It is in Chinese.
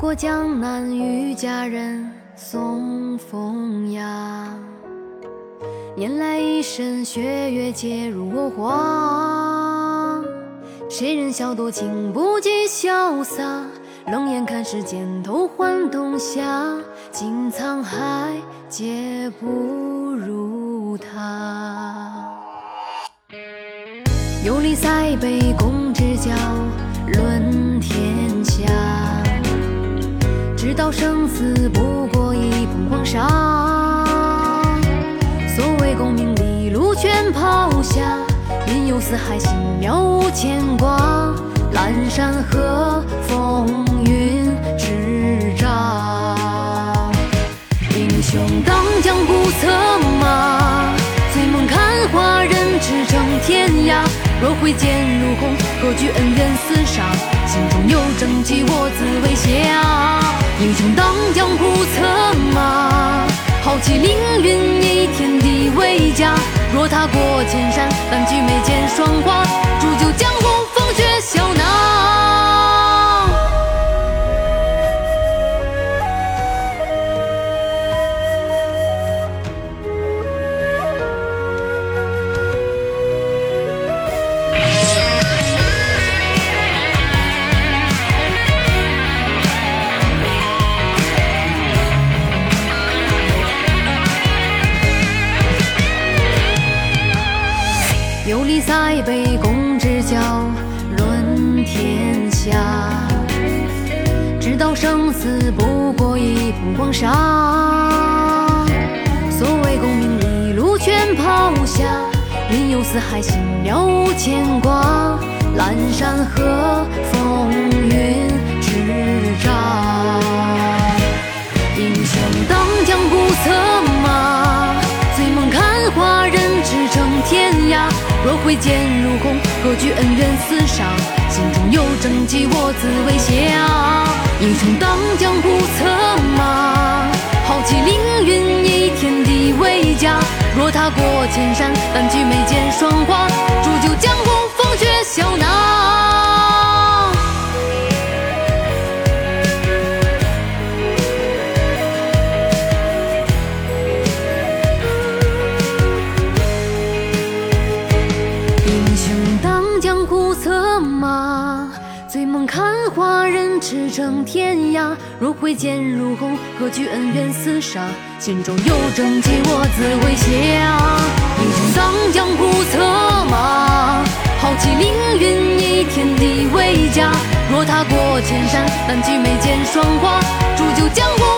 过江南遇佳人送风雅，拈来一身雪月皆如我画。谁人笑多情不及潇洒？冷眼看世间透换冬夏，尽沧海皆不如他。游历塞北共利禄全抛下，云游四海心渺无牵挂。阑珊河风云叱咤，英雄当江湖策马，醉梦看花人驰骋天涯。若挥剑如虹，何惧恩怨厮杀？心中有正气，我自为侠。英雄当江湖策马，豪气凌云。踏过千山，但举眉间霜花，在北共知交，论天下。直道生死不过一捧黄沙，所谓功名利禄全抛下，云游四海心了无牵挂。挥剑如虹，何惧恩怨厮杀？心中有正气，我自为侠。一生当江湖策马，豪气凌云以天地为家。若踏过千山，但举眉间霜花，铸就江湖江湖策马，醉梦看花人驰骋天涯。若挥剑如虹，何惧恩怨厮杀？心中有正气，我自为侠。英雄当江湖策马，豪气凌云以天地为家。若踏过千山，但举眉间霜花，铸就江湖。